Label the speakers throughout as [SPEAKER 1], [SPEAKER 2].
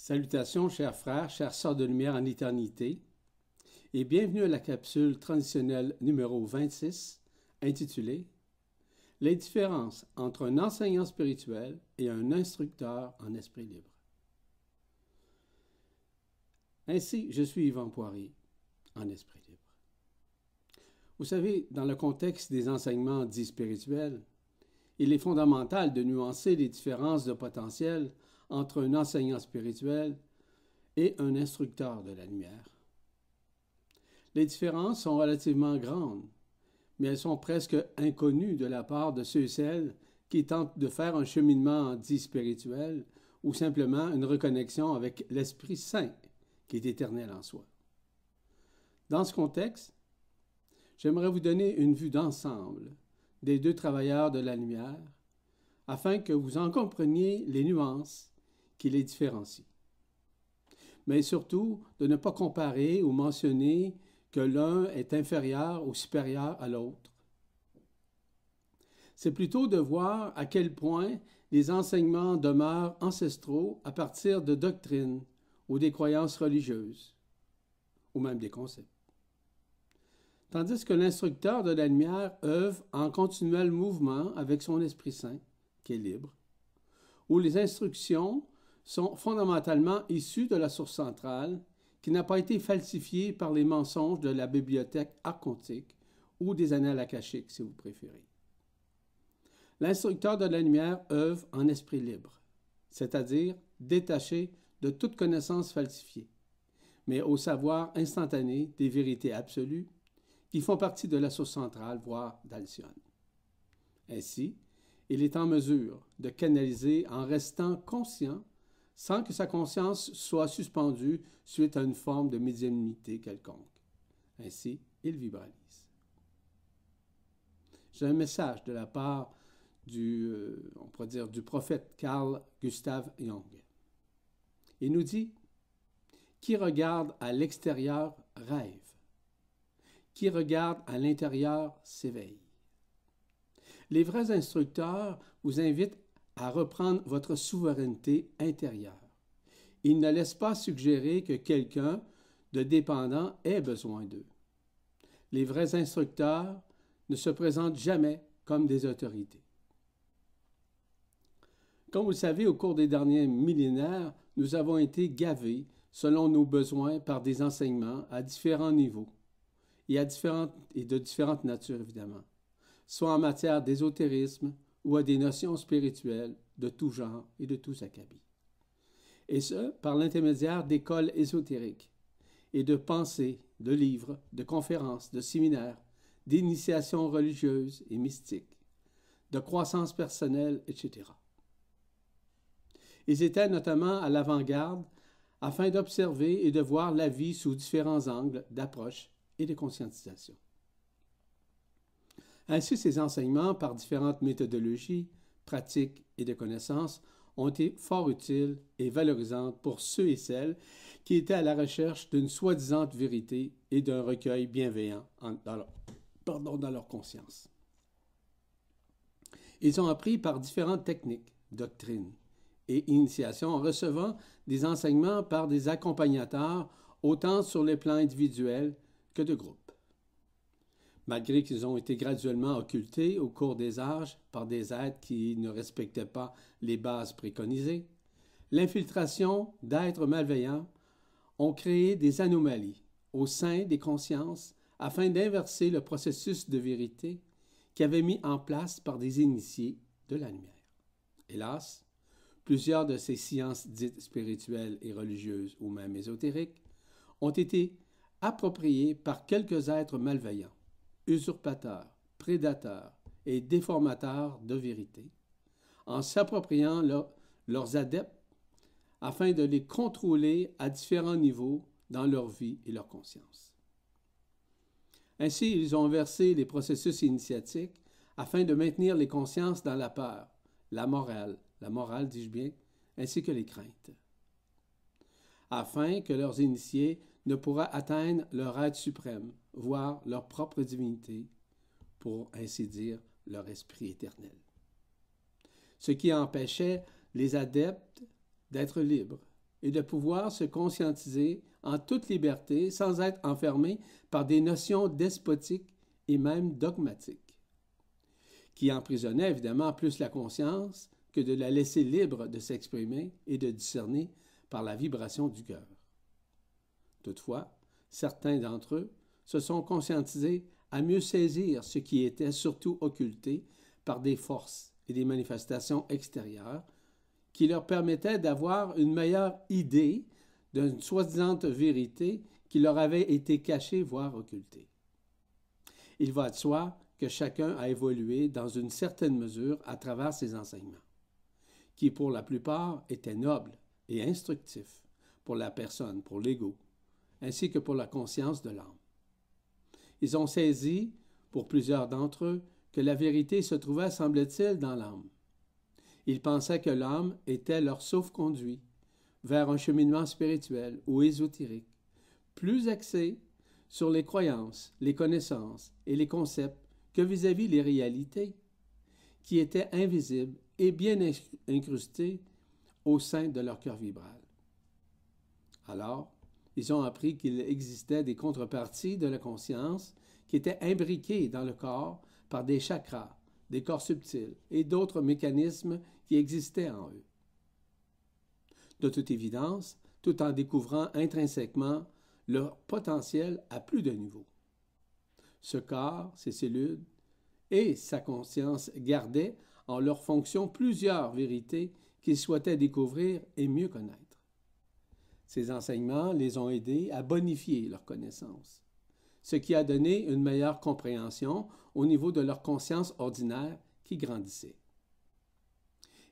[SPEAKER 1] Salutations, chers frères, chers sœurs de lumière en éternité, et bienvenue à la capsule transitionnelle numéro 26, intitulée Les différences entre un enseignant spirituel et un instructeur en esprit libre. Ainsi, je suis Yvan Poirier, en esprit libre. Vous savez, dans le contexte des enseignements dits spirituels, il est fondamental de nuancer les différences de potentiel entre un enseignant spirituel et un instructeur de la lumière. Les différences sont relativement grandes, mais elles sont presque inconnues de la part de ceux et celles qui tentent de faire un cheminement dit spirituel ou simplement une reconnexion avec l'Esprit Saint qui est éternel en soi. Dans ce contexte, j'aimerais vous donner une vue d'ensemble des deux travailleurs de la lumière afin que vous en compreniez les nuances qui les différencie. Mais surtout, de ne pas comparer ou mentionner que l'un est inférieur ou supérieur à l'autre. C'est plutôt de voir à quel point les enseignements demeurent ancestraux à partir de doctrines ou des croyances religieuses, ou même des concepts. Tandis que l'instructeur de la lumière œuvre en continuel mouvement avec son Esprit Saint, qui est libre, où les instructions sont fondamentalement issus de la source centrale, qui n'a pas été falsifiée par les mensonges de la bibliothèque archontique ou des annales akashiques, si vous préférez. L'instructeur de la lumière œuvre en esprit libre, c'est-à-dire détaché de toute connaissance falsifiée, mais au savoir instantané des vérités absolues qui font partie de la source centrale, voire d'Alcyone. Ainsi, il est en mesure de canaliser en restant conscient sans que sa conscience soit suspendue suite à une forme de médiumnité quelconque. Ainsi, il vibralise. J'ai un message de la part du, euh, on pourrait dire, du prophète Carl Gustav Jung. Il nous dit Qui regarde à l'extérieur rêve. Qui regarde à l'intérieur s'éveille. Les vrais instructeurs vous invitent à reprendre votre souveraineté intérieure. Il ne laisse pas suggérer que quelqu'un de dépendant ait besoin d'eux. Les vrais instructeurs ne se présentent jamais comme des autorités. Comme vous le savez, au cours des derniers millénaires, nous avons été gavés selon nos besoins par des enseignements à différents niveaux et, à différentes, et de différentes natures, évidemment, soit en matière d'ésotérisme, ou à des notions spirituelles de tout genre et de tout acabit. Et ce, par l'intermédiaire d'écoles ésotériques et de pensées, de livres, de conférences, de séminaires, d'initiations religieuses et mystiques, de croissance personnelle, etc. Ils étaient notamment à l'avant-garde afin d'observer et de voir la vie sous différents angles d'approche et de conscientisation. Ainsi, ces enseignements, par différentes méthodologies, pratiques et de connaissances, ont été fort utiles et valorisantes pour ceux et celles qui étaient à la recherche d'une soi-disant vérité et d'un recueil bienveillant dans, leur, pardon, dans leur conscience. Ils ont appris par différentes techniques, doctrines et initiations en recevant des enseignements par des accompagnateurs autant sur les plans individuels que de groupe malgré qu'ils ont été graduellement occultés au cours des âges par des êtres qui ne respectaient pas les bases préconisées, l'infiltration d'êtres malveillants ont créé des anomalies au sein des consciences afin d'inverser le processus de vérité qui avait mis en place par des initiés de la lumière. Hélas, plusieurs de ces sciences dites spirituelles et religieuses ou même ésotériques ont été appropriées par quelques êtres malveillants usurpateurs, prédateurs et déformateurs de vérité, en s'appropriant leurs adeptes afin de les contrôler à différents niveaux dans leur vie et leur conscience. Ainsi, ils ont versé les processus initiatiques afin de maintenir les consciences dans la peur, la morale, la morale, dis-je bien, ainsi que les craintes, afin que leurs initiés ne pourra atteindre leur être suprême, voire leur propre divinité, pour ainsi dire leur esprit éternel. Ce qui empêchait les adeptes d'être libres, et de pouvoir se conscientiser en toute liberté sans être enfermé par des notions despotiques et même dogmatiques, qui emprisonnaient évidemment plus la conscience que de la laisser libre de s'exprimer et de discerner par la vibration du cœur. Toutefois, certains d'entre eux se sont conscientisés à mieux saisir ce qui était surtout occulté par des forces et des manifestations extérieures qui leur permettaient d'avoir une meilleure idée d'une soi-disant vérité qui leur avait été cachée, voire occultée. Il va de soi que chacun a évolué dans une certaine mesure à travers ses enseignements, qui pour la plupart étaient nobles et instructifs pour la personne, pour l'ego, ainsi que pour la conscience de l'âme. Ils ont saisi, pour plusieurs d'entre eux, que la vérité se trouvait, semble-t-il, dans l'âme. Ils pensaient que l'âme était leur sauf-conduit vers un cheminement spirituel ou ésotérique, plus axé sur les croyances, les connaissances et les concepts que vis-à-vis les réalités, qui étaient invisibles et bien incrustés au sein de leur cœur vibral. Alors, ils ont appris qu'il existait des contreparties de la conscience qui étaient imbriquées dans le corps par des chakras, des corps subtils et d'autres mécanismes qui existaient en eux. De toute évidence, tout en découvrant intrinsèquement leur potentiel à plus de niveaux. Ce corps, ses cellules et sa conscience gardaient en leur fonction plusieurs vérités qu'ils souhaitaient découvrir et mieux connaître. Ces enseignements les ont aidés à bonifier leurs connaissances, ce qui a donné une meilleure compréhension au niveau de leur conscience ordinaire qui grandissait.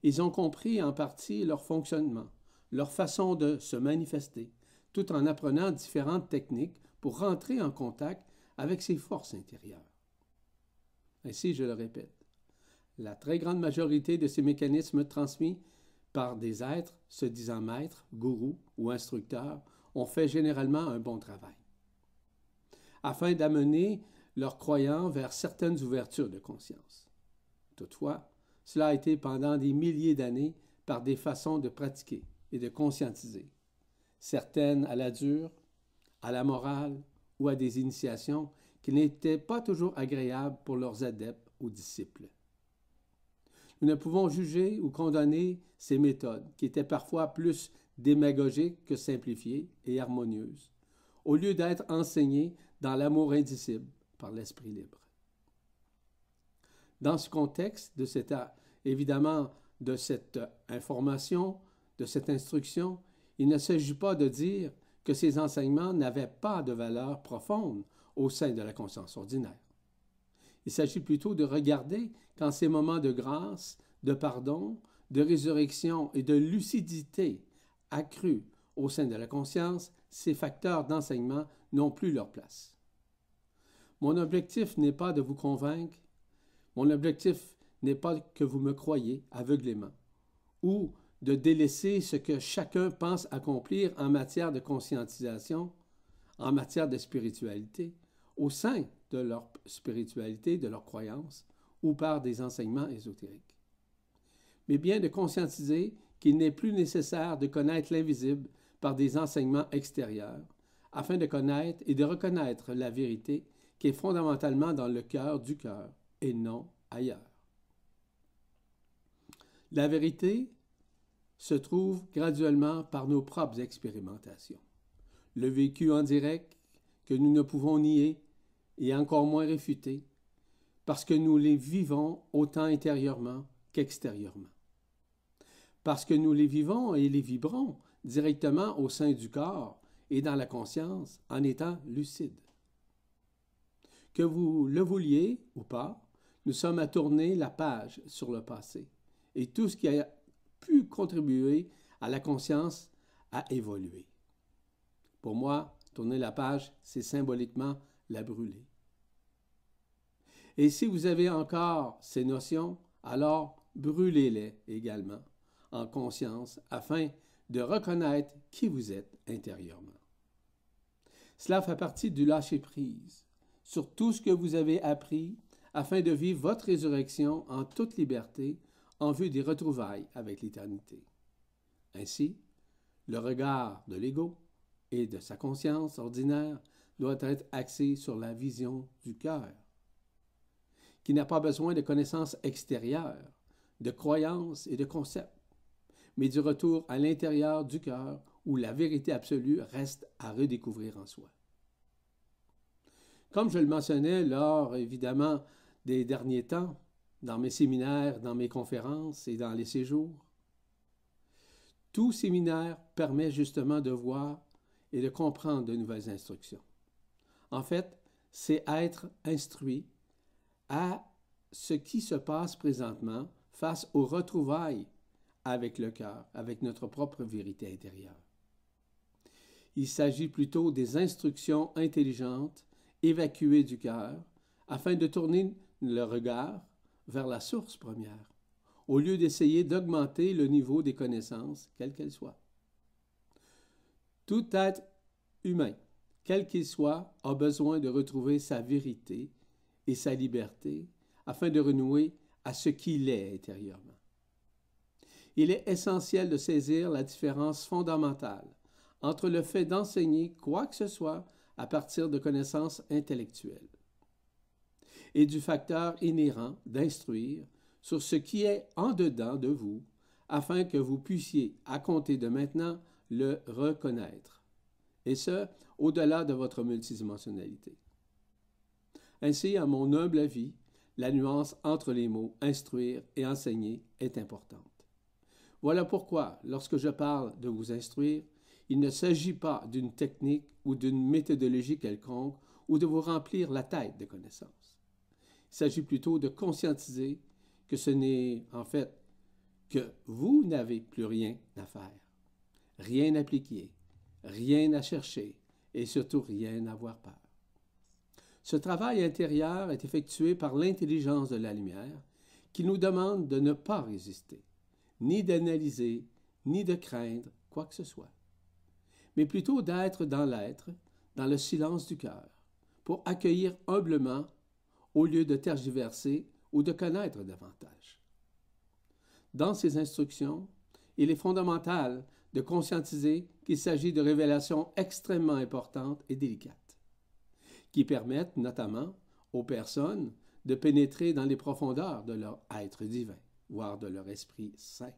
[SPEAKER 1] Ils ont compris en partie leur fonctionnement, leur façon de se manifester, tout en apprenant différentes techniques pour rentrer en contact avec ces forces intérieures. Ainsi, je le répète, la très grande majorité de ces mécanismes transmis par des êtres se disant maîtres, gourous ou instructeurs ont fait généralement un bon travail, afin d'amener leurs croyants vers certaines ouvertures de conscience. Toutefois, cela a été pendant des milliers d'années par des façons de pratiquer et de conscientiser, certaines à la dure, à la morale ou à des initiations qui n'étaient pas toujours agréables pour leurs adeptes ou disciples. Nous ne pouvons juger ou condamner ces méthodes, qui étaient parfois plus démagogiques que simplifiées et harmonieuses, au lieu d'être enseignées dans l'amour indicible par l'esprit libre. Dans ce contexte, de cette, évidemment, de cette information, de cette instruction, il ne s'agit pas de dire que ces enseignements n'avaient pas de valeur profonde au sein de la conscience ordinaire. Il s'agit plutôt de regarder qu'en ces moments de grâce, de pardon, de résurrection et de lucidité accrue au sein de la conscience, ces facteurs d'enseignement n'ont plus leur place. Mon objectif n'est pas de vous convaincre, mon objectif n'est pas que vous me croyez aveuglément, ou de délaisser ce que chacun pense accomplir en matière de conscientisation, en matière de spiritualité, au sein de leur spiritualité, de leur croyance, ou par des enseignements ésotériques. Mais bien de conscientiser qu'il n'est plus nécessaire de connaître l'invisible par des enseignements extérieurs, afin de connaître et de reconnaître la vérité qui est fondamentalement dans le cœur du cœur et non ailleurs. La vérité se trouve graduellement par nos propres expérimentations. Le vécu en direct que nous ne pouvons nier et encore moins réfuter, parce que nous les vivons autant intérieurement qu'extérieurement. Parce que nous les vivons et les vibrons directement au sein du corps et dans la conscience en étant lucides. Que vous le vouliez ou pas, nous sommes à tourner la page sur le passé et tout ce qui a pu contribuer à la conscience a évolué. Pour moi, tourner la page, c'est symboliquement la brûler. Et si vous avez encore ces notions, alors brûlez-les également en conscience afin de reconnaître qui vous êtes intérieurement. Cela fait partie du lâcher-prise sur tout ce que vous avez appris afin de vivre votre résurrection en toute liberté en vue des retrouvailles avec l'éternité. Ainsi, Le regard de l'ego et de sa conscience ordinaire doit être axé sur la vision du cœur, qui n'a pas besoin de connaissances extérieures, de croyances et de concepts, mais du retour à l'intérieur du cœur où la vérité absolue reste à redécouvrir en soi. Comme je le mentionnais lors, évidemment, des derniers temps, dans mes séminaires, dans mes conférences et dans les séjours, tout séminaire permet justement de voir et de comprendre de nouvelles instructions. En fait, c'est être instruit à ce qui se passe présentement face aux retrouvailles avec le cœur, avec notre propre vérité intérieure. Il s'agit plutôt des instructions intelligentes évacuées du cœur afin de tourner le regard vers la source première, au lieu d'essayer d'augmenter le niveau des connaissances, quelles qu'elles soient. Tout être humain, quel qu'il soit, a besoin de retrouver sa vérité et sa liberté afin de renouer à ce qu'il est intérieurement. Il est essentiel de saisir la différence fondamentale entre le fait d'enseigner quoi que ce soit à partir de connaissances intellectuelles et du facteur inhérent d'instruire sur ce qui est en dedans de vous afin que vous puissiez, à compter de maintenant, le reconnaître, et ce, au-delà de votre multidimensionnalité. Ainsi, à mon humble avis, la nuance entre les mots instruire et enseigner est importante. Voilà pourquoi, lorsque je parle de vous instruire, il ne s'agit pas d'une technique ou d'une méthodologie quelconque ou de vous remplir la tête de connaissances. Il s'agit plutôt de conscientiser que ce n'est en fait que vous n'avez plus rien à faire, rien à appliquer, rien à chercher et surtout rien à avoir peur. Ce travail intérieur est effectué par l'intelligence de la lumière qui nous demande de ne pas résister, ni d'analyser, ni de craindre quoi que ce soit, mais plutôt d'être dans l'être, dans le silence du cœur, pour accueillir humblement au lieu de tergiverser ou de connaître davantage. Dans ces instructions, il est fondamental de conscientiser qu'il s'agit de révélations extrêmement importantes et délicates, qui permettent notamment aux personnes de pénétrer dans les profondeurs de leur être divin, voire de leur esprit saint.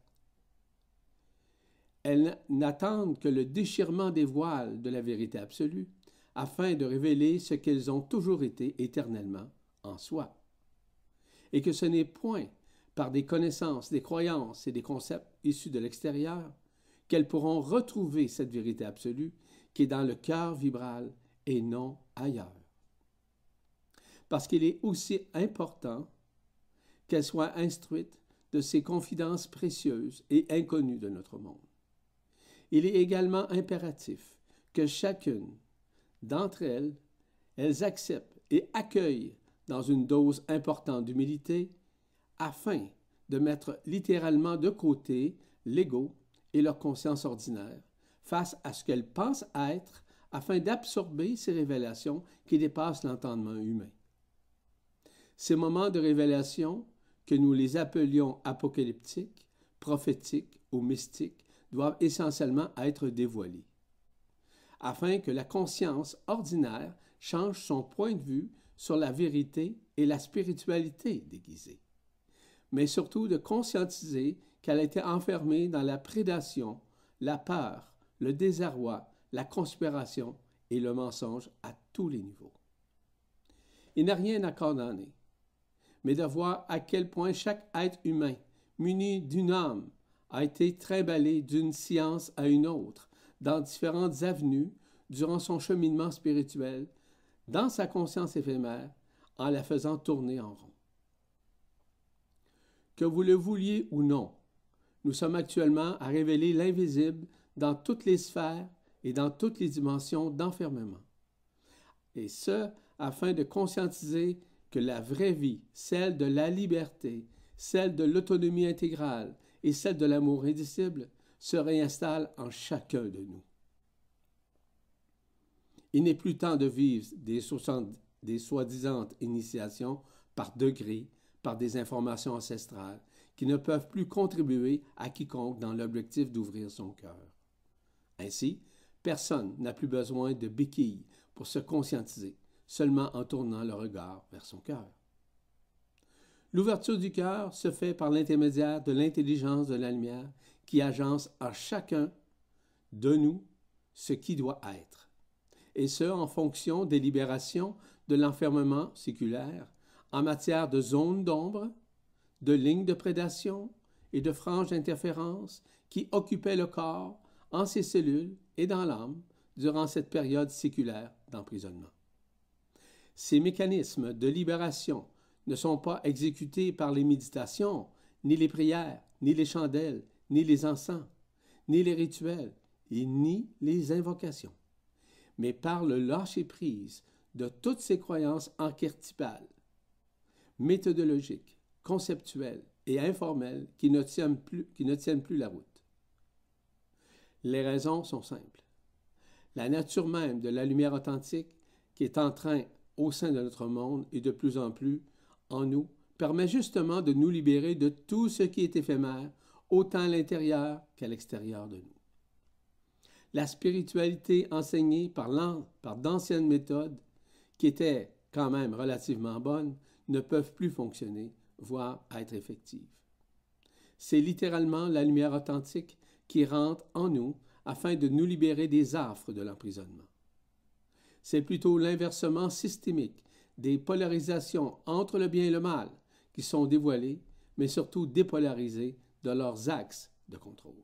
[SPEAKER 1] Elles n'attendent que le déchirement des voiles de la vérité absolue afin de révéler ce qu'elles ont toujours été éternellement en soi. Et que ce n'est point par des connaissances, des croyances et des concepts issus de l'extérieur qu'elles pourront retrouver cette vérité absolue qui est dans le cœur vibral et non ailleurs. Parce qu'il est aussi important qu'elles soient instruites de ces confidences précieuses et inconnues de notre monde. Il est également impératif que chacune d'entre elles, elles acceptent et accueillent dans une dose importante d'humilité afin de mettre littéralement de côté l'ego et leur conscience ordinaire face à ce qu'elles pensent être afin d'absorber ces révélations qui dépassent l'entendement humain. Ces moments de révélation, que nous les appelions apocalyptiques, prophétiques ou mystiques, doivent essentiellement être dévoilés, afin que la conscience ordinaire change son point de vue sur la vérité et la spiritualité déguisée, mais surtout de conscientiser qu'elle était enfermée dans la prédation, la peur, le désarroi, la conspiration et le mensonge à tous les niveaux. Il n'a rien à condamner, mais de voir à quel point chaque être humain, muni d'une âme, a été trimballé d'une science à une autre, dans différentes avenues, durant son cheminement spirituel, dans sa conscience éphémère en la faisant tourner en rond. Que vous le vouliez ou non, nous sommes actuellement à révéler l'invisible dans toutes les sphères et dans toutes les dimensions d'enfermement. Et ce, afin de conscientiser que la vraie vie, celle de la liberté, celle de l'autonomie intégrale et celle de l'amour indicible, se réinstalle en chacun de nous. Il n'est plus temps de vivre des, soi-disant initiations par degrés, par des informations ancestrales, qui ne peuvent plus contribuer à quiconque dans l'objectif d'ouvrir son cœur. Ainsi, personne n'a plus besoin de béquilles pour se conscientiser, seulement en tournant le regard vers son cœur. L'ouverture du cœur se fait par l'intermédiaire de l'intelligence de la lumière qui agence à chacun de nous ce qui doit être, et ce en fonction des libérations de l'enfermement séculaire en matière de zones d'ombre, de lignes de prédation et de franges d'interférence qui occupaient le corps en ses cellules et dans l'âme durant cette période séculaire d'emprisonnement. Ces mécanismes de libération ne sont pas exécutés par les méditations, ni les prières, ni les chandelles, ni les encens, ni les rituels, et ni les invocations, mais par le lâcher-prise de toutes ces croyances archétypales, méthodologiques, conceptuelles et informelles qui ne, tiennent plus, qui ne tiennent plus la route. Les raisons sont simples. La nature même de la lumière authentique, qui est en train, au sein de notre monde et de plus en plus en nous, permet justement de nous libérer de tout ce qui est éphémère, autant à l'intérieur qu'à l'extérieur de nous la spiritualité enseignée par, d'anciennes méthodes, qui étaient quand même relativement bonnes, ne peuvent plus fonctionner, voire être effectives. C'est littéralement la lumière authentique qui rentre en nous afin de nous libérer des affres de l'emprisonnement. C'est plutôt l'inversement systémique des polarisations entre le bien et le mal qui sont dévoilées, mais surtout dépolarisées de leurs axes de contrôle.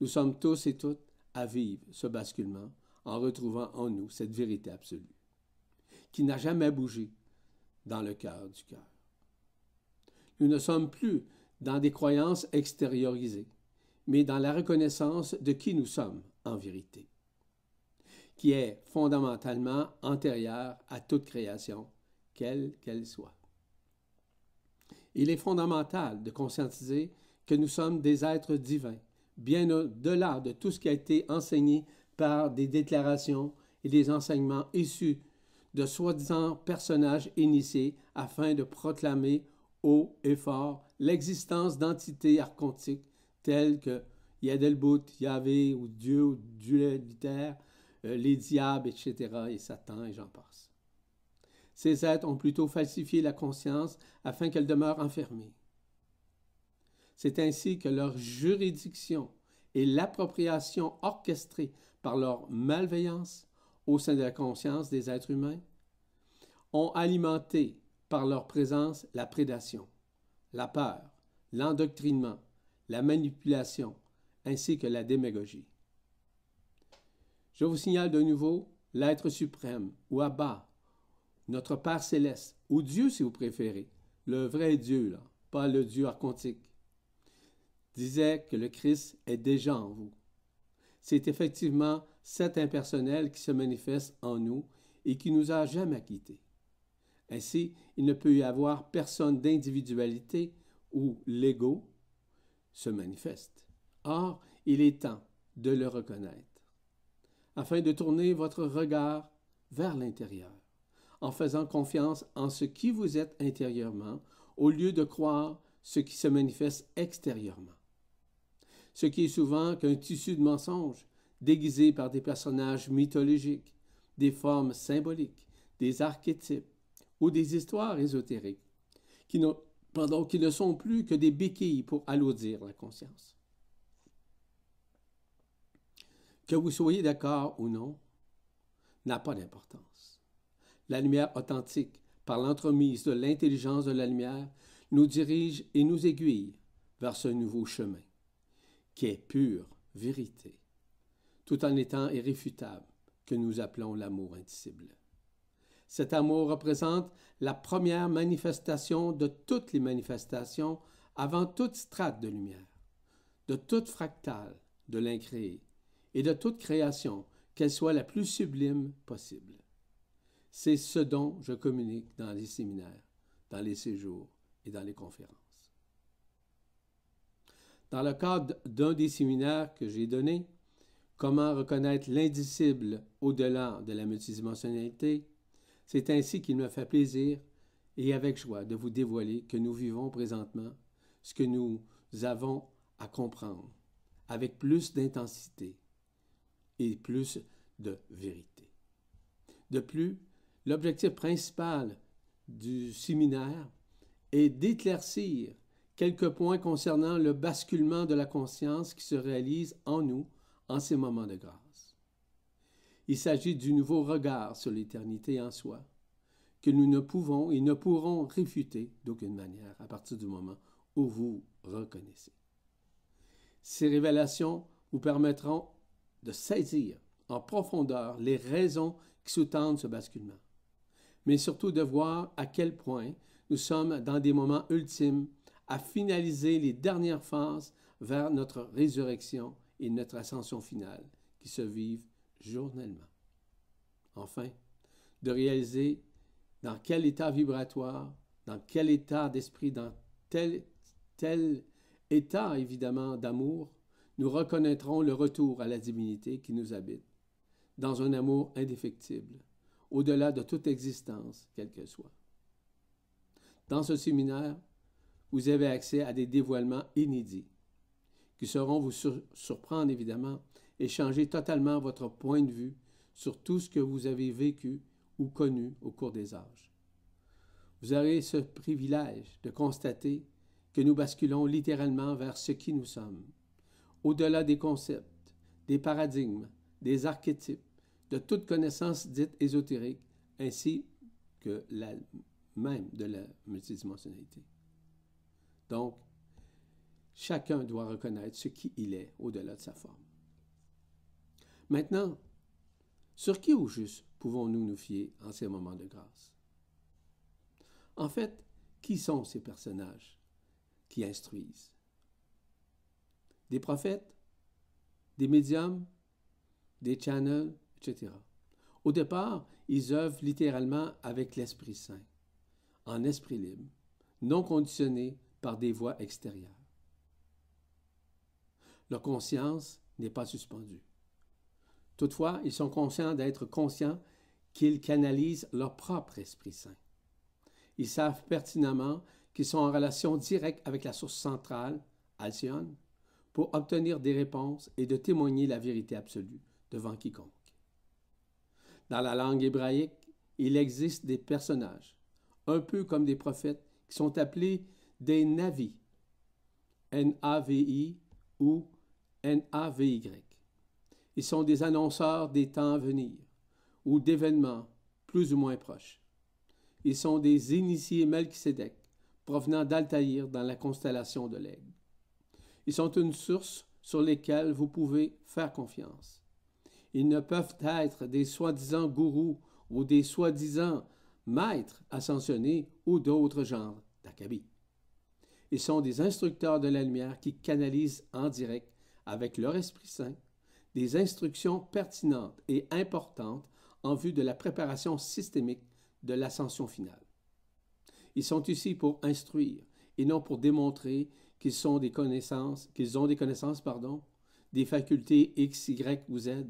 [SPEAKER 1] Nous sommes tous et toutes à vivre ce basculement en retrouvant en nous cette vérité absolue, qui n'a jamais bougé dans le cœur du cœur. Nous ne sommes plus dans des croyances extériorisées, mais dans la reconnaissance de qui nous sommes en vérité, qui est fondamentalement antérieure à toute création, quelle qu'elle soit. Il est fondamental de conscientiser que nous sommes des êtres divins bien au-delà de tout ce qui a été enseigné par des déclarations et des enseignements issus de soi-disant personnages initiés afin de proclamer haut et fort l'existence d'entités archontiques telles que Yadelbout, Yahvé ou Dieu ou Dieu les diables, etc., et Satan, et j'en passe. Ces êtres ont plutôt falsifié la conscience afin qu'elle demeure enfermée. C'est ainsi que leur juridiction et l'appropriation orchestrée par leur malveillance au sein de la conscience des êtres humains ont alimenté par leur présence la prédation, la peur, l'endoctrinement, la manipulation ainsi que la démagogie. Je vous signale de nouveau l'être suprême ou Abba, notre Père céleste, ou Dieu si vous préférez, le vrai Dieu, là, pas le Dieu archontique, disait que le Christ est déjà en vous. C'est effectivement cet impersonnel qui se manifeste en nous et qui nous a jamais quittés. Ainsi, il ne peut y avoir personne d'individualité où l'ego se manifeste. Or, il est temps de le reconnaître, afin de tourner votre regard vers l'intérieur, en faisant confiance en ce qui vous êtes intérieurement, au lieu de croire ce qui se manifeste extérieurement ce qui est souvent qu'un tissu de mensonges déguisé par des personnages mythologiques, des formes symboliques, des archétypes ou des histoires ésotériques, qui, qui ne sont plus que des béquilles pour alourdir la conscience. Que vous soyez d'accord ou non, n'a pas d'importance. La lumière authentique, par l'entremise de l'intelligence de la lumière, nous dirige et nous aiguille vers ce nouveau chemin qui est pure vérité, tout en étant irréfutable, que nous appelons l'amour indicible. Cet amour représente la première manifestation de toutes les manifestations avant toute strate de lumière, de toute fractale de l'incréé et de toute création, qu'elle soit la plus sublime possible. C'est ce dont je communique dans les séminaires, dans les séjours et dans les conférences. Dans le cadre d'un des séminaires que j'ai donné, Comment reconnaître l'indicible au-delà de la multidimensionnalité, c'est ainsi qu'il me fait plaisir et avec joie de vous dévoiler que nous vivons présentement ce que nous avons à comprendre avec plus d'intensité et plus de vérité. De plus, l'objectif principal du séminaire est d'éclaircir quelques points concernant le basculement de la conscience qui se réalise en nous en ces moments de grâce. Il s'agit du nouveau regard sur l'éternité en soi, que nous ne pouvons et ne pourrons réfuter d'aucune manière à partir du moment où vous reconnaissez. Ces révélations vous permettront de saisir en profondeur les raisons qui sous-tendent ce basculement, mais surtout de voir à quel point nous sommes dans des moments ultimes à finaliser les dernières phases vers notre résurrection et notre ascension finale qui se vivent journellement. Enfin, de réaliser dans quel état vibratoire, dans quel état d'esprit, dans tel, tel état évidemment d'amour, nous reconnaîtrons le retour à la divinité qui nous habite, dans un amour indéfectible, au-delà de toute existence, quelle qu'elle soit. Dans ce séminaire, vous avez accès à des dévoilements inédits qui sauront vous surprendre évidemment et changer totalement votre point de vue sur tout ce que vous avez vécu ou connu au cours des âges. Vous aurez ce privilège de constater que nous basculons littéralement vers ce qui nous sommes, au-delà des concepts, des paradigmes, des archétypes, de toute connaissance dite ésotérique, ainsi que la même de la multidimensionnalité. Donc, chacun doit reconnaître ce qui il est au-delà de sa forme. Maintenant, sur qui au juste pouvons-nous nous fier en ces moments de grâce? En fait, qui sont ces personnages qui instruisent? Des prophètes, des médiums, des channels, etc. Au départ, ils œuvrent littéralement avec l'Esprit Saint, en esprit libre, non conditionné par des voies extérieures. Leur conscience n'est pas suspendue. Toutefois, ils sont conscients d'être conscients qu'ils canalisent leur propre Esprit Saint. Ils savent pertinemment qu'ils sont en relation directe avec la source centrale, Alcyone, pour obtenir des réponses et de témoigner la vérité absolue devant quiconque. Dans la langue hébraïque, il existe des personnages, un peu comme des prophètes, qui sont appelés des navis, N-A-V-I ou N-A-V-Y. Ils sont des annonceurs des temps à venir ou d'événements plus ou moins proches. Ils sont des initiés Melchisedec provenant d'Altaïr dans la constellation de l'Aigle. Ils sont une source sur lesquelles vous pouvez faire confiance. Ils ne peuvent être des soi-disant gourous ou des soi-disant maîtres ascensionnés ou d'autres genres d'acabit. Ils sont des instructeurs de la lumière qui canalisent en direct avec leur Esprit Saint des instructions pertinentes et importantes en vue de la préparation systémique de l'ascension finale. Ils sont ici pour instruire et non pour démontrer qu'ils ont des connaissances, pardon, des facultés X, Y ou Z,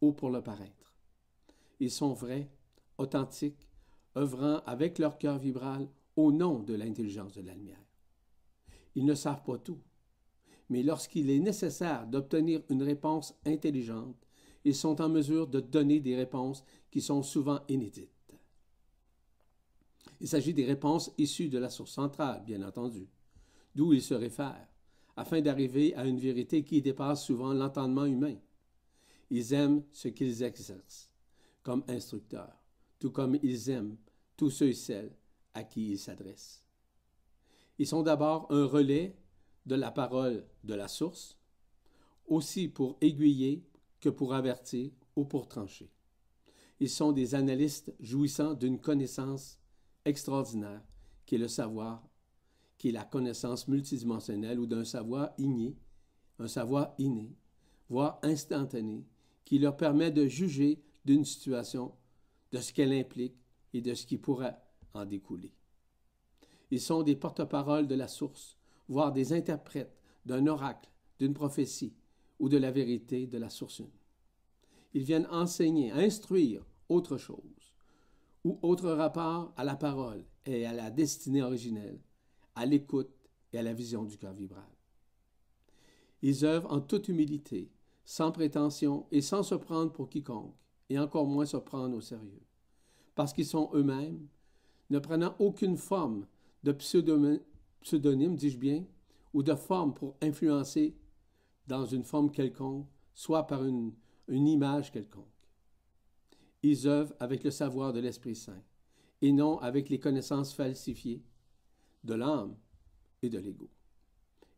[SPEAKER 1] ou pour le paraître. Ils sont vrais, authentiques, œuvrant avec leur cœur vibral au nom de l'intelligence de la lumière. Ils ne savent pas tout, mais lorsqu'il est nécessaire d'obtenir une réponse intelligente, ils sont en mesure de donner des réponses qui sont souvent inédites. Il s'agit des réponses issues de la source centrale, bien entendu, d'où ils se réfèrent, afin d'arriver à une vérité qui dépasse souvent l'entendement humain. Ils aiment ce qu'ils exercent comme instructeurs, tout comme ils aiment tous ceux et celles à qui ils s'adressent. Ils sont d'abord un relais de la parole de la source, aussi pour aiguiller que pour avertir ou pour trancher. Ils sont des analystes jouissant d'une connaissance extraordinaire, qui est le savoir, qui est la connaissance multidimensionnelle ou d'un savoir inné, un savoir inné, voire instantané, qui leur permet de juger d'une situation, de ce qu'elle implique et de ce qui pourrait en découler. Ils sont des porte-paroles de la source, voire des interprètes d'un oracle, d'une prophétie ou de la vérité de la source une. Ils viennent enseigner, instruire autre chose, ou autre rapport à la parole et à la destinée originelle, à l'écoute et à la vision du cœur vibral. Ils œuvrent en toute humilité, sans prétention et sans se prendre pour quiconque, et encore moins se prendre au sérieux, parce qu'ils sont eux-mêmes, ne prenant aucune forme de pseudonyme, dis-je bien, ou de forme pour influencer dans une forme quelconque, soit par une, une image quelconque. Ils œuvrent avec le savoir de l'Esprit Saint, et non avec les connaissances falsifiées de l'âme et de l'ego.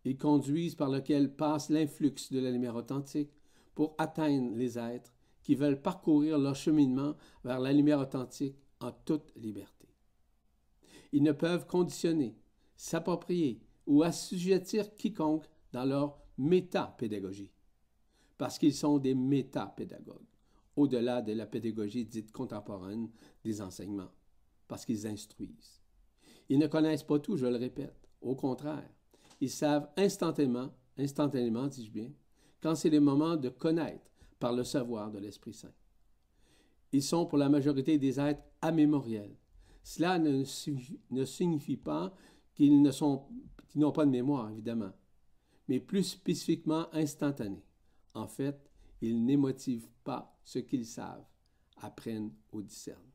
[SPEAKER 1] Ils conduisent par lequel passe l'influx de la lumière authentique pour atteindre les êtres qui veulent parcourir leur cheminement vers la lumière authentique en toute liberté. Ils ne peuvent conditionner, s'approprier ou assujettir quiconque dans leur métapédagogie, parce qu'ils sont des métapédagogues, au-delà de la pédagogie dite contemporaine des enseignements, parce qu'ils instruisent. Ils ne connaissent pas tout, je le répète. Au contraire, ils savent instantanément, instantanément, dis-je bien, quand c'est le moment de connaître par le savoir de l'Esprit Saint. Ils sont pour la majorité des êtres amémoriels. Cela ne, signifie pas qu'ils n'ont pas de mémoire, évidemment, mais plus spécifiquement instantanés. En fait, ils n'émotivent pas ce qu'ils savent, apprennent ou discernent.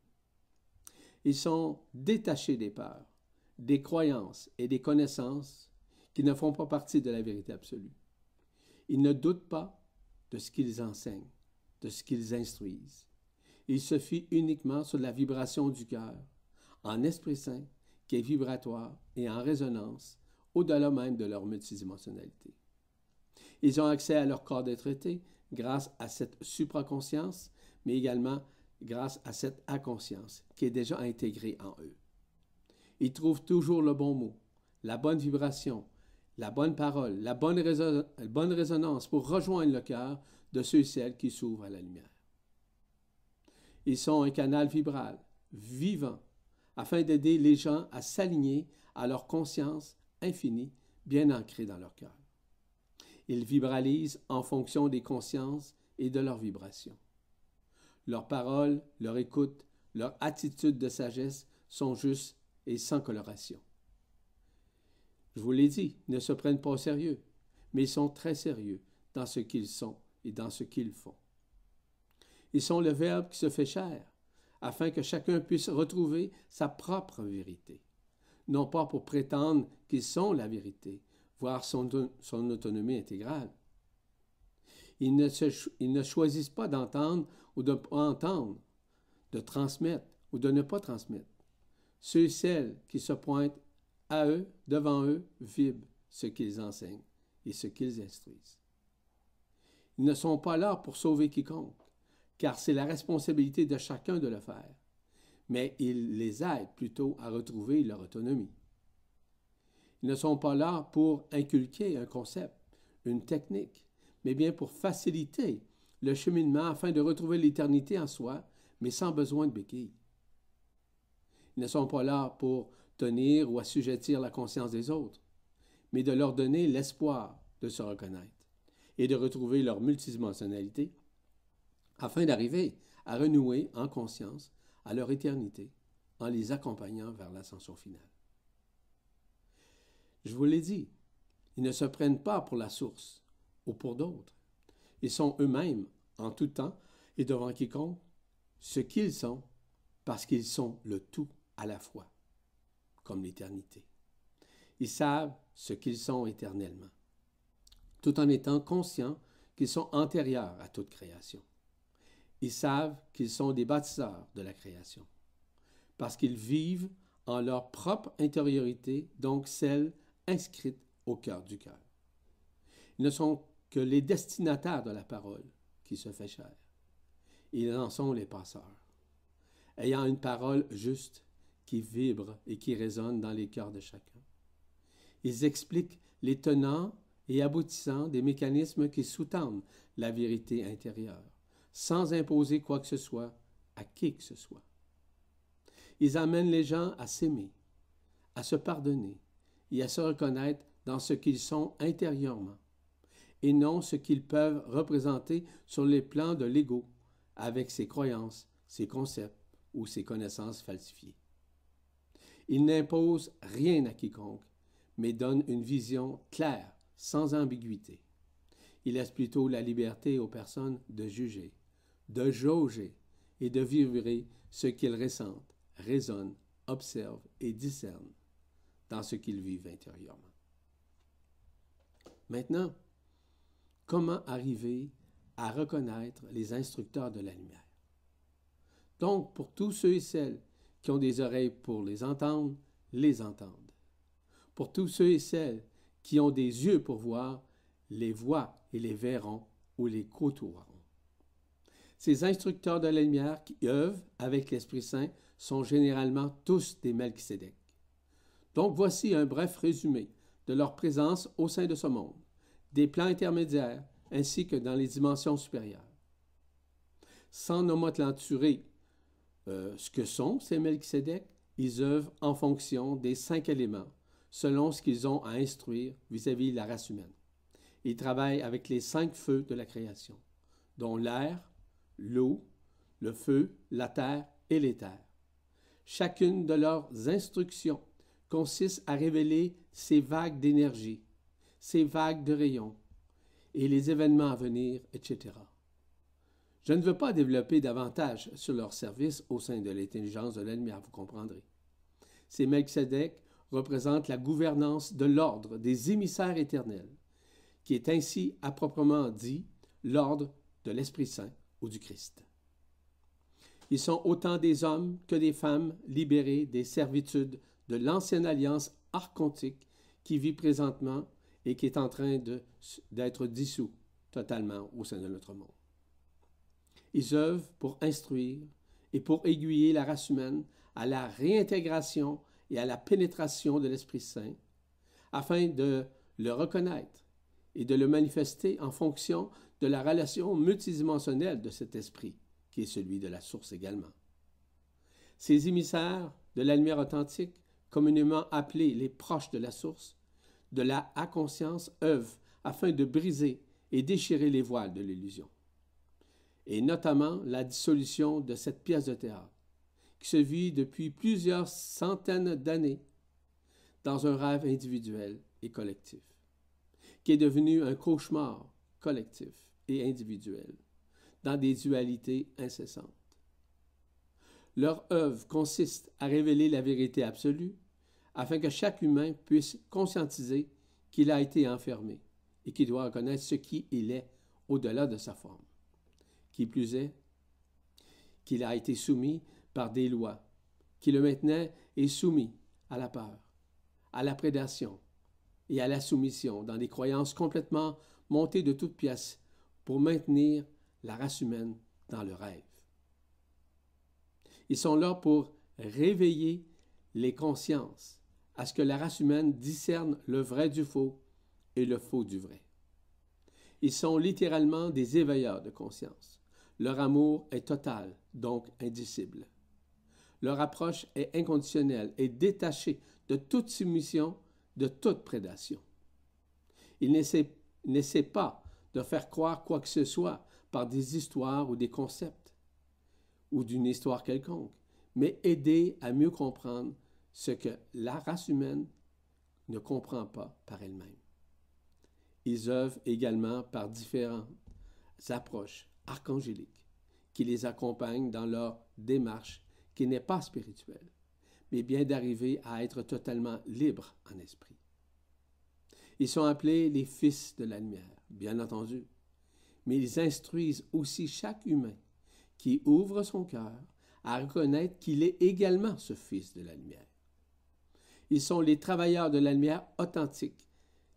[SPEAKER 1] Ils sont détachés des peurs, des croyances et des connaissances qui ne font pas partie de la vérité absolue. Ils ne doutent pas de ce qu'ils enseignent, de ce qu'ils instruisent. Ils se fient uniquement sur la vibration du cœur, en Esprit Saint, qui est vibratoire et en résonance, au-delà même de leur multidimensionnalité. Ils ont accès à leur corps d'être grâce à cette supraconscience, mais également grâce à cette inconscience qui est déjà intégrée en eux. Ils trouvent toujours le bon mot, la bonne vibration, la bonne parole, la bonne, résonance pour rejoindre le cœur de ceux et celles qui s'ouvrent à la lumière. Ils sont un canal vibral, vivant, afin d'aider les gens à s'aligner à leur conscience infinie, bien ancrée dans leur cœur. Ils vibralisent en fonction des consciences et de leurs vibrations. Leurs paroles, leur écoute, leur attitude de sagesse sont justes et sans coloration. Je vous l'ai dit, ne se prennent pas au sérieux, mais ils sont très sérieux dans ce qu'ils sont et dans ce qu'ils font. Ils sont le Verbe qui se fait chair, afin que chacun puisse retrouver sa propre vérité, non pas pour prétendre qu'ils sont la vérité, voire son, son autonomie intégrale. Ils ne, ils ne choisissent pas d'entendre ou de ne pas entendre, de transmettre ou de ne pas transmettre. Ceux et celles qui se pointent à eux, devant eux, vibrent ce qu'ils enseignent et ce qu'ils instruisent. Ils ne sont pas là pour sauver quiconque, car c'est la responsabilité de chacun de le faire, mais ils les aident plutôt à retrouver leur autonomie. Ils ne sont pas là pour inculquer un concept, une technique, mais bien pour faciliter le cheminement afin de retrouver l'éternité en soi, mais sans besoin de béquilles. Ils ne sont pas là pour tenir ou assujettir la conscience des autres, mais de leur donner l'espoir de se reconnaître et de retrouver leur multidimensionnalité afin d'arriver à renouer en conscience à leur éternité en les accompagnant vers l'ascension finale. Je vous l'ai dit, ils ne se prennent pas pour la source ou pour d'autres. Ils sont eux-mêmes, en tout temps et devant quiconque, ce qu'ils sont, parce qu'ils sont le tout à la fois comme l'éternité. Ils savent ce qu'ils sont éternellement, tout en étant conscients qu'ils sont antérieurs à toute création. Ils savent qu'ils sont des bâtisseurs de la création, parce qu'ils vivent en leur propre intériorité, donc celle inscrite au cœur du cœur. Ils ne sont que les destinataires de la parole qui se fait chair. Ils en sont les passeurs. Ayant une parole juste, qui vibrent et qui résonnent dans les cœurs de chacun. Ils expliquent les tenants et aboutissants des mécanismes qui sous-tendent la vérité intérieure, sans imposer quoi que ce soit à qui que ce soit. Ils amènent les gens à s'aimer, à se pardonner et à se reconnaître dans ce qu'ils sont intérieurement, et non ce qu'ils peuvent représenter sur les plans de l'ego, avec ses croyances, ses concepts ou ses connaissances falsifiées. Il n'impose rien à quiconque, mais donne une vision claire, sans ambiguïté. Il laisse plutôt la liberté aux personnes de juger, de jauger et de vivre ce qu'ils ressentent, raisonnent, observent et discernent dans ce qu'ils vivent intérieurement. Maintenant, comment arriver à reconnaître les instructeurs de la lumière? Donc, pour tous ceux et celles qui ont des oreilles pour les entendre, les entendent. Pour tous ceux et celles qui ont des yeux pour voir, les voient et les verront ou les côtoieront. Ces instructeurs de la lumière qui œuvrent avec l'Esprit Saint sont généralement tous des Melchisédek. Donc voici un bref résumé de leur présence au sein de ce monde, des plans intermédiaires ainsi que dans les dimensions supérieures. Sans nomenclaturer euh, ce que sont ces Melchisédek, ils œuvrent en fonction des cinq éléments, selon ce qu'ils ont à instruire vis-à-vis de la race humaine. Ils travaillent avec les cinq feux de la création, dont l'air, l'eau, le feu, la terre et l'éther. Chacune de leurs instructions consiste à révéler ces vagues d'énergie, ces vagues de rayons et les événements à venir, etc. Je ne veux pas développer davantage sur leur service au sein de l'intelligence de la lumière, vous comprendrez. Ces Melchizedek représentent la gouvernance de l'ordre des émissaires éternels, qui est ainsi à proprement dit l'ordre de l'Esprit Saint ou du Christ. Ils sont autant des hommes que des femmes libérés des servitudes de l'ancienne alliance archontique qui vit présentement et qui est en train d'être dissous totalement au sein de notre monde. Ils œuvrent pour instruire et pour aiguiller la race humaine à la réintégration et à la pénétration de l'Esprit Saint, afin de le reconnaître et de le manifester en fonction de la relation multidimensionnelle de cet esprit, qui est celui de la source également. Ces émissaires de la lumière authentique, communément appelés les proches de la source, de la à-conscience, œuvrent afin de briser et déchirer les voiles de l'illusion, et notamment la dissolution de cette pièce de théâtre, qui se vit depuis plusieurs centaines d'années dans un rêve individuel et collectif, qui est devenu un cauchemar collectif et individuel, dans des dualités incessantes. Leur œuvre consiste à révéler la vérité absolue afin que chaque humain puisse conscientiser qu'il a été enfermé et qu'il doit reconnaître ce qui il est au-delà de sa forme. Qui plus est, qu'il a été soumis par des lois qui le maintenaient et soumis à la peur, à la prédation et à la soumission dans des croyances complètement montées de toutes pièces pour maintenir la race humaine dans le rêve. Ils sont là pour réveiller les consciences à ce que la race humaine discerne le vrai du faux et le faux du vrai. Ils sont littéralement des éveilleurs de conscience. Leur amour est total, donc indicible. Leur approche est inconditionnelle et détachée de toute soumission, de toute prédation. Ils n'essaient pas de faire croire quoi que ce soit par des histoires ou des concepts ou d'une histoire quelconque, mais aider à mieux comprendre ce que la race humaine ne comprend pas par elle-même. Ils œuvrent également par différentes approches archangéliques qui les accompagnent dans leur démarche qui n'est pas spirituelle, mais bien d'arriver à être totalement libre en esprit. Ils sont appelés les fils de la lumière, bien entendu, mais ils instruisent aussi chaque humain qui ouvre son cœur à reconnaître qu'il est également ce fils de la lumière. Ils sont les travailleurs de la lumière authentique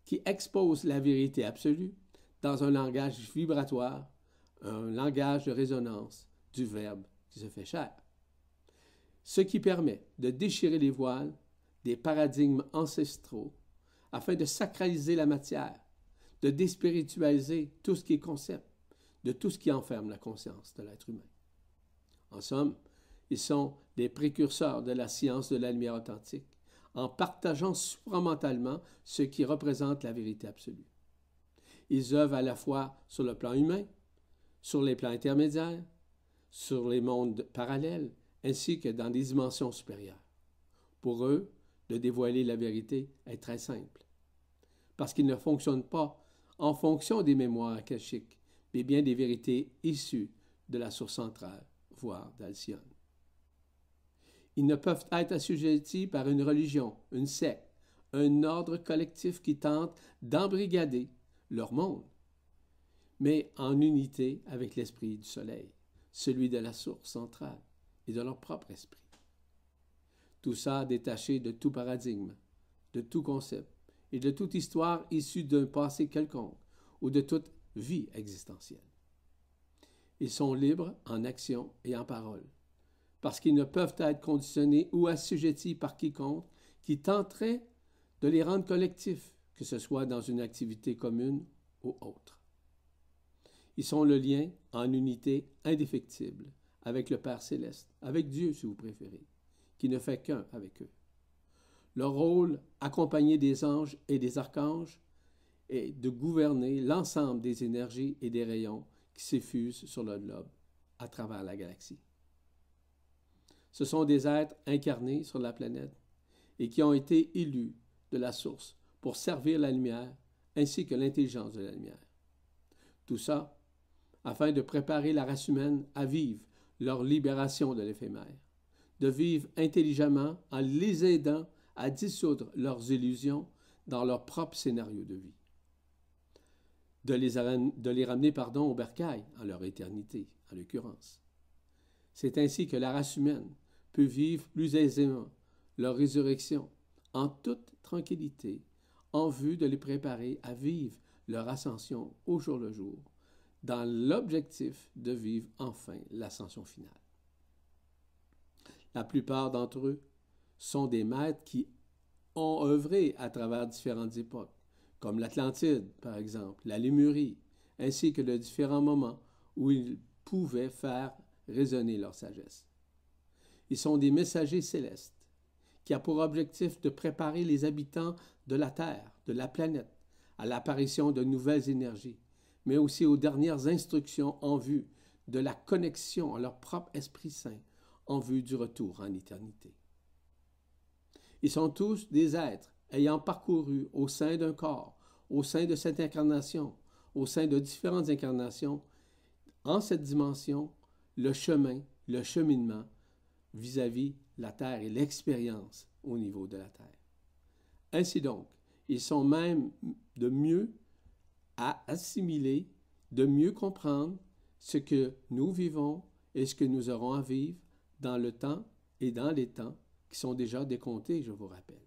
[SPEAKER 1] qui exposent la vérité absolue dans un langage vibratoire, un langage de résonance du Verbe qui se fait chair. Ce qui permet de déchirer les voiles des paradigmes ancestraux afin de sacraliser la matière, de déspiritualiser tout ce qui est concept, de tout ce qui enferme la conscience de l'être humain. En somme, ils sont des précurseurs de la science de la lumière authentique, en partageant supramentalement ce qui représente la vérité absolue. Ils œuvrent à la fois sur le plan humain, sur les plans intermédiaires, sur les mondes parallèles, ainsi que dans des dimensions supérieures. Pour eux, de dévoiler la vérité est très simple, parce qu'ils ne fonctionnent pas en fonction des mémoires akashiques, mais bien des vérités issues de la source centrale, voire d'Alcyone. Ils ne peuvent être assujettis par une religion, une secte, un ordre collectif qui tente d'embrigader leur monde, mais en unité avec l'esprit du soleil, celui de la source centrale et de leur propre esprit. Tout ça détaché de tout paradigme, de tout concept et de toute histoire issue d'un passé quelconque ou de toute vie existentielle. Ils sont libres en action et en parole, parce qu'ils ne peuvent être conditionnés ou assujettis par quiconque qui tenterait de les rendre collectifs, que ce soit dans une activité commune ou autre. Ils sont le lien en unité indéfectible avec le Père céleste, avec Dieu si vous préférez, qui ne fait qu'un avec eux. Leur rôle, accompagné des anges et des archanges, est de gouverner l'ensemble des énergies et des rayons qui s'effusent sur le globe à travers la galaxie. Ce sont des êtres incarnés sur la planète et qui ont été élus de la source pour servir la lumière ainsi que l'intelligence de la lumière. Tout ça afin de préparer la race humaine à vivre leur libération de l'éphémère, de vivre intelligemment en les aidant à dissoudre leurs illusions dans leur propre scénario de vie, de les, ramener au bercail, en leur éternité, en l'occurrence. C'est ainsi que la race humaine peut vivre plus aisément leur résurrection en toute tranquillité, en vue de les préparer à vivre leur ascension au jour le jour, dans l'objectif de vivre enfin l'ascension finale. La plupart d'entre eux sont des maîtres qui ont œuvré à travers différentes époques, comme l'Atlantide, par exemple, la Lémurie, ainsi que de différents moments où ils pouvaient faire résonner leur sagesse. Ils sont des messagers célestes qui a pour objectif de préparer les habitants de la Terre, de la planète, à l'apparition de nouvelles énergies, mais aussi aux dernières instructions en vue de la connexion à leur propre Esprit Saint, en vue du retour en éternité. Ils sont tous des êtres ayant parcouru au sein d'un corps, au sein de cette incarnation, au sein de différentes incarnations, en cette dimension, le chemin, le cheminement vis-à-vis -vis la Terre et l'expérience au niveau de la Terre. Ainsi donc, ils sont même de mieux à assimiler, de mieux comprendre ce que nous vivons et ce que nous aurons à vivre dans le temps et dans les temps qui sont déjà décomptés, je vous rappelle.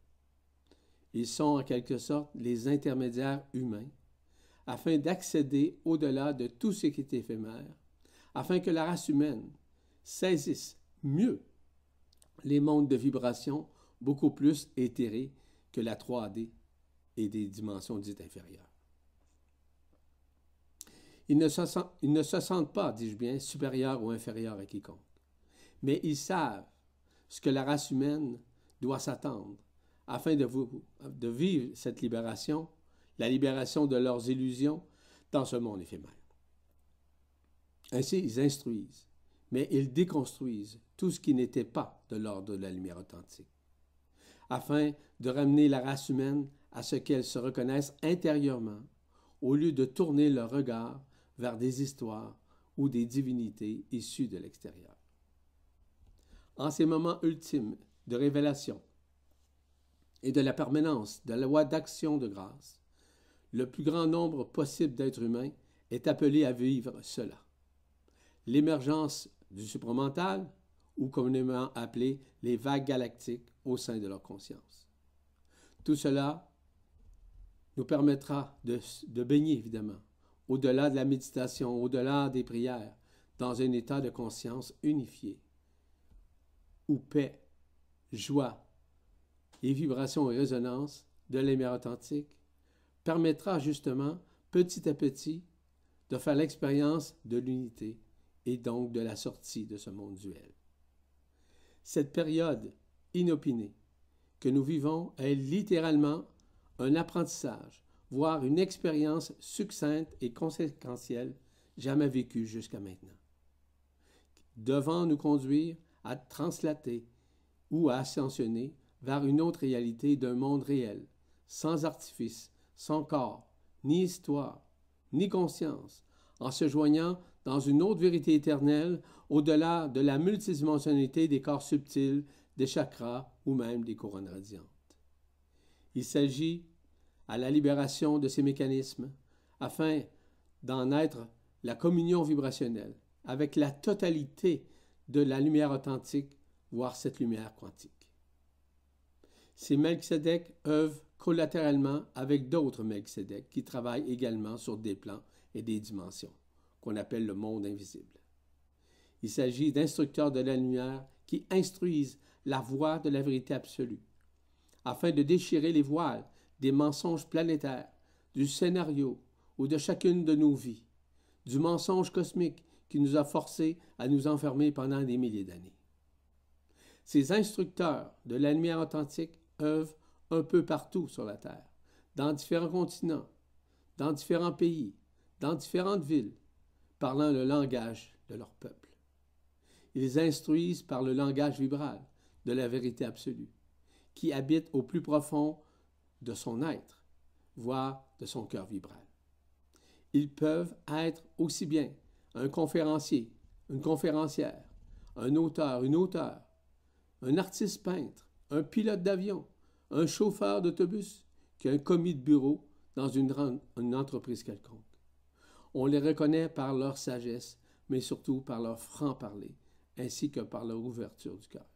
[SPEAKER 1] Ils sont en quelque sorte les intermédiaires humains afin d'accéder au-delà de tout ce qui est éphémère, afin que la race humaine saisisse mieux les mondes de vibration beaucoup plus éthérés que la 3D et des dimensions dites inférieures. Ils ne, se sentent, pas, dis-je bien, supérieurs ou inférieurs à quiconque, mais ils savent ce que la race humaine doit s'attendre afin de, vivre cette libération, la libération de leurs illusions dans ce monde éphémère. Ainsi, ils instruisent, mais ils déconstruisent tout ce qui n'était pas de l'ordre de la lumière authentique, afin de ramener la race humaine à ce qu'elle se reconnaisse intérieurement, au lieu de tourner leur regard vers des histoires ou des divinités issues de l'extérieur. En ces moments ultimes de révélation et de la permanence de la loi d'action de grâce, le plus grand nombre possible d'êtres humains est appelé à vivre cela. L'émergence du supramental, ou communément appelé les vagues galactiques au sein de leur conscience. Tout cela nous permettra de, de baigner, évidemment, au-delà de la méditation, au-delà des prières, dans un état de conscience unifié, où paix, joie et vibrations et résonances de l'émir authentique permettra justement, petit à petit, de faire l'expérience de l'unité et donc de la sortie de ce monde duel. Cette période inopinée que nous vivons est littéralement un apprentissage, voire une expérience succincte et conséquentielle jamais vécue jusqu'à maintenant, devant nous conduire à translater ou à ascensionner vers une autre réalité d'un monde réel, sans artifice, sans corps, ni histoire, ni conscience, en se joignant dans une autre vérité éternelle au-delà de la multidimensionnalité des corps subtils, des chakras ou même des couronnes radiantes. Il s'agit à la libération de ces mécanismes afin d'en être la communion vibrationnelle avec la totalité de la lumière authentique, voire cette lumière quantique. Ces Melchizedek œuvrent collatéralement avec d'autres Melchizedek qui travaillent également sur des plans et des dimensions, qu'on appelle le monde invisible. Il s'agit d'instructeurs de la lumière qui instruisent la voie de la vérité absolue, afin de déchirer les voiles des mensonges planétaires, du scénario ou de chacune de nos vies, du mensonge cosmique qui nous a forcés à nous enfermer pendant des milliers d'années. Ces instructeurs de la lumière authentique œuvrent un peu partout sur la Terre, dans différents continents, dans différents pays, dans différentes villes, parlant le langage de leur peuple. Ils instruisent par le langage vibral de la vérité absolue, qui habite au plus profond de son être, voire de son cœur vibral. Ils peuvent être aussi bien un conférencier, une conférencière, un auteur, une auteure, un artiste peintre, un pilote d'avion, un chauffeur d'autobus qu'un commis de bureau dans une, entreprise quelconque. On les reconnaît par leur sagesse, mais surtout par leur franc-parler, ainsi que par leur ouverture du cœur.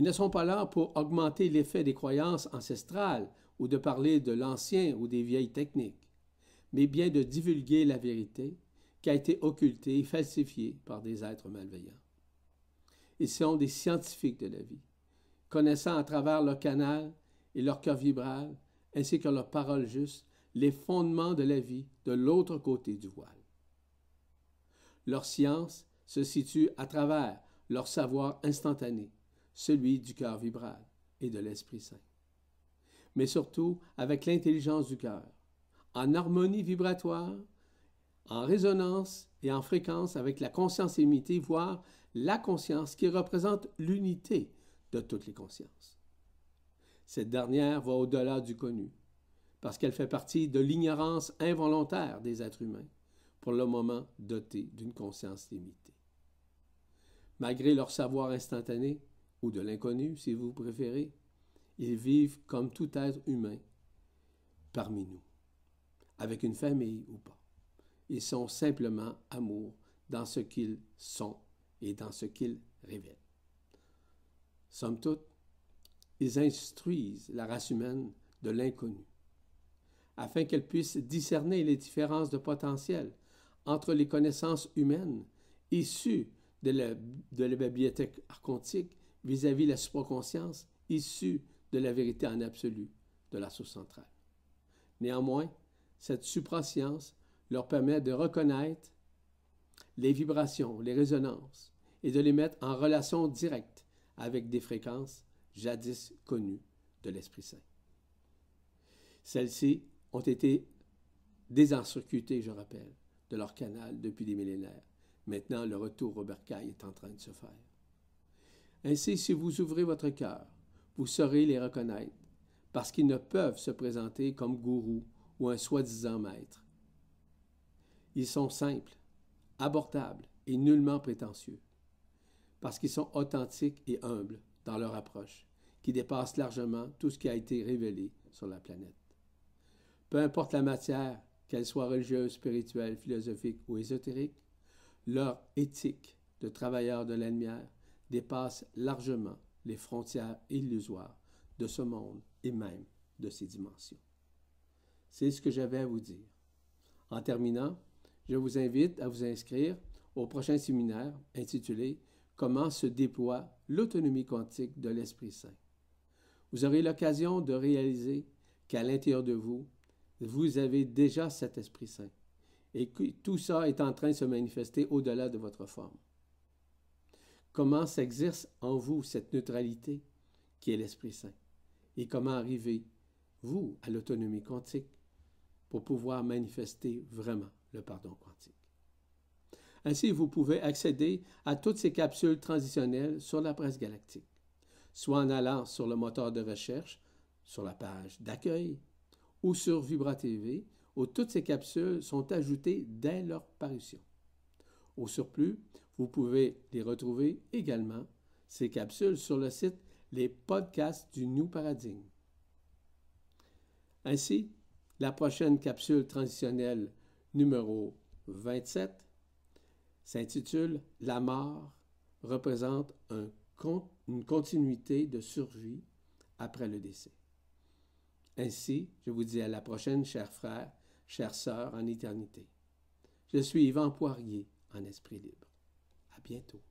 [SPEAKER 1] Ils ne sont pas là pour augmenter l'effet des croyances ancestrales ou de parler de l'ancien ou des vieilles techniques, mais bien de divulguer la vérité qui a été occultée et falsifiée par des êtres malveillants. Ils sont des scientifiques de la vie, connaissant à travers leur canal et leur cœur vibral, ainsi que leurs paroles justes, les fondements de la vie de l'autre côté du voile. Leur science se situe à travers leur savoir instantané, celui du cœur vibral et de l'Esprit Saint. Mais surtout avec l'intelligence du cœur, en harmonie vibratoire, en résonance et en fréquence avec la conscience limitée, voire la conscience qui représente l'unité de toutes les consciences. Cette dernière va au-delà du connu, parce qu'elle fait partie de l'ignorance involontaire des êtres humains, pour le moment dotés d'une conscience limitée. Malgré leur savoir instantané, ou de l'inconnu si vous préférez, ils vivent comme tout être humain parmi nous, avec une famille ou pas. Ils sont simplement amour dans ce qu'ils sont et dans ce qu'ils révèlent. Somme toute, ils instruisent la race humaine de l'inconnu, afin qu'elle puisse discerner les différences de potentiel entre les connaissances humaines issues de la, bibliothèque archontique vis-à-vis de la supraconscience issue de la vérité en absolu de la source centrale. Néanmoins, cette suprascience leur permet de reconnaître les vibrations, les résonances, et de les mettre en relation directe avec des fréquences jadis connues de l'Esprit Saint. Celles-ci ont été désencircuitées, je rappelle, de leur canal depuis des millénaires. Maintenant, le retour au bercail est en train de se faire. Ainsi, si vous ouvrez votre cœur, vous saurez les reconnaître, parce qu'ils ne peuvent se présenter comme gourous ou un soi-disant maître. Ils sont simples, abordables et nullement prétentieux, parce qu'ils sont authentiques et humbles dans leur approche, qui dépasse largement tout ce qui a été révélé sur la planète. Peu importe la matière, qu'elle soit religieuse, spirituelle, philosophique ou ésotérique, leur éthique de travailleurs de la lumière dépasse largement les frontières illusoires de ce monde et même de ses dimensions. C'est ce que j'avais à vous dire. En terminant, je vous invite à vous inscrire au prochain séminaire intitulé Comment se déploie l'autonomie quantique de l'Esprit Saint. Vous aurez l'occasion de réaliser qu'à l'intérieur de vous, vous avez déjà cet Esprit Saint et que tout ça est en train de se manifester au-delà de votre forme. Comment s'exerce en vous cette neutralité qui est l'Esprit Saint? Et comment arriver, vous, à l'autonomie quantique pour pouvoir manifester vraiment le pardon quantique? Ainsi, vous pouvez accéder à toutes ces capsules transitionnelles sur la presse galactique, soit en allant sur le moteur de recherche, sur la page d'accueil, ou sur Vibra TV, où toutes ces capsules sont ajoutées dès leur parution. Au surplus, vous pouvez les retrouver également, ces capsules, sur le site Les podcasts du New Paradigme. Ainsi, la prochaine capsule transitionnelle numéro 27 s'intitule La mort représente une continuité de survie après le décès. Ainsi, je vous dis à la prochaine, chers frères, chères sœurs en éternité. Je suis Yvan Poirier en esprit libre. Bientôt.